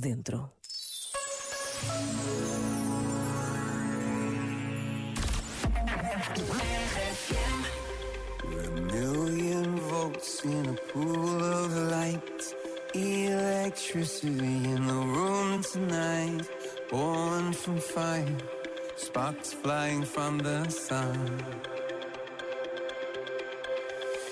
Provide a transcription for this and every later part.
de volts in a pool of light. Electricity in the room tonight. Born from fire. Sparks flying from the sun.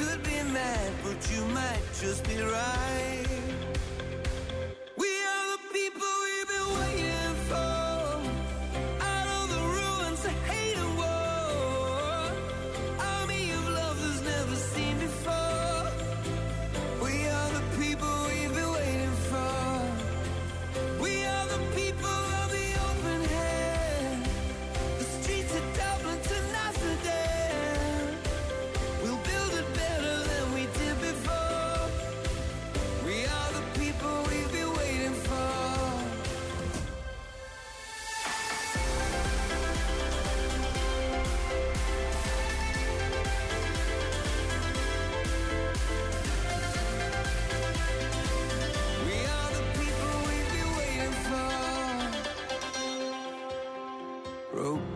Could be mad, but you might just be right.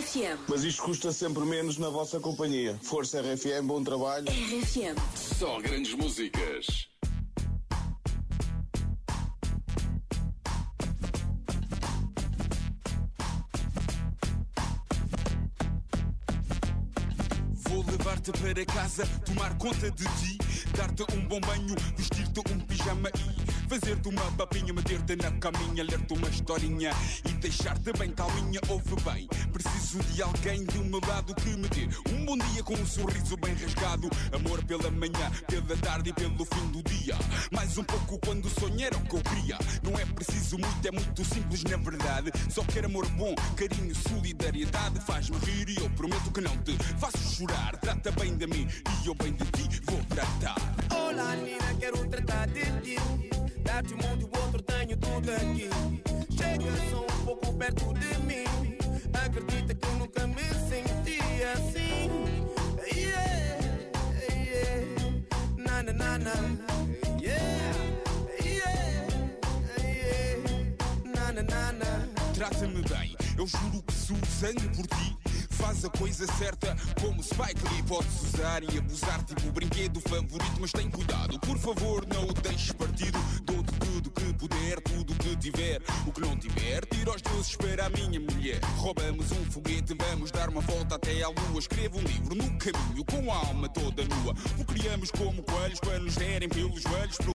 RFM. Mas isto custa sempre menos na vossa companhia. Força RFM, bom trabalho. RFM. Só grandes músicas. Vou levar-te para casa, tomar conta de ti, dar-te um bom banho, vestir-te um pijama e fazer-te uma papinha, meter-te na caminha, ler-te uma historinha e deixar-te bem calminha. Ouve bem, preciso de alguém do meu lado que me dê um bom dia com um sorriso bem rasgado. Amor pela manhã, pela tarde e pelo fim do dia. Mais um pouco quando sonhar era o que eu queria. Não é preciso muito, é muito simples na verdade. Só quero amor bom, carinho, solidariedade. Faz-me rir e eu prometo que não te faço chorar. Trata bem de mim e eu bem de ti vou tratar. Olá, Dar-te um mundo e o outro tenho tudo aqui. Chega só um pouco perto de mim. Acredita que eu nunca me senti assim. Yeah, yeah. Na, na, na, na. Yeah, yeah, yeah. Na, na, na, na. Trata-me bem, eu juro que sou sangue por ti. Faz a coisa certa como Spike Lee Podes usar e abusar tipo o brinquedo favorito Mas tem cuidado, por favor não o deixes partido Dou-te tudo que puder, tudo que tiver. O que não tiver, tira os deuses para a minha mulher. Roubamos um foguete, vamos dar uma volta até à lua. Escrevo um livro no caminho com a alma toda nua. O criamos como coelhos para nos derem pelos joelhos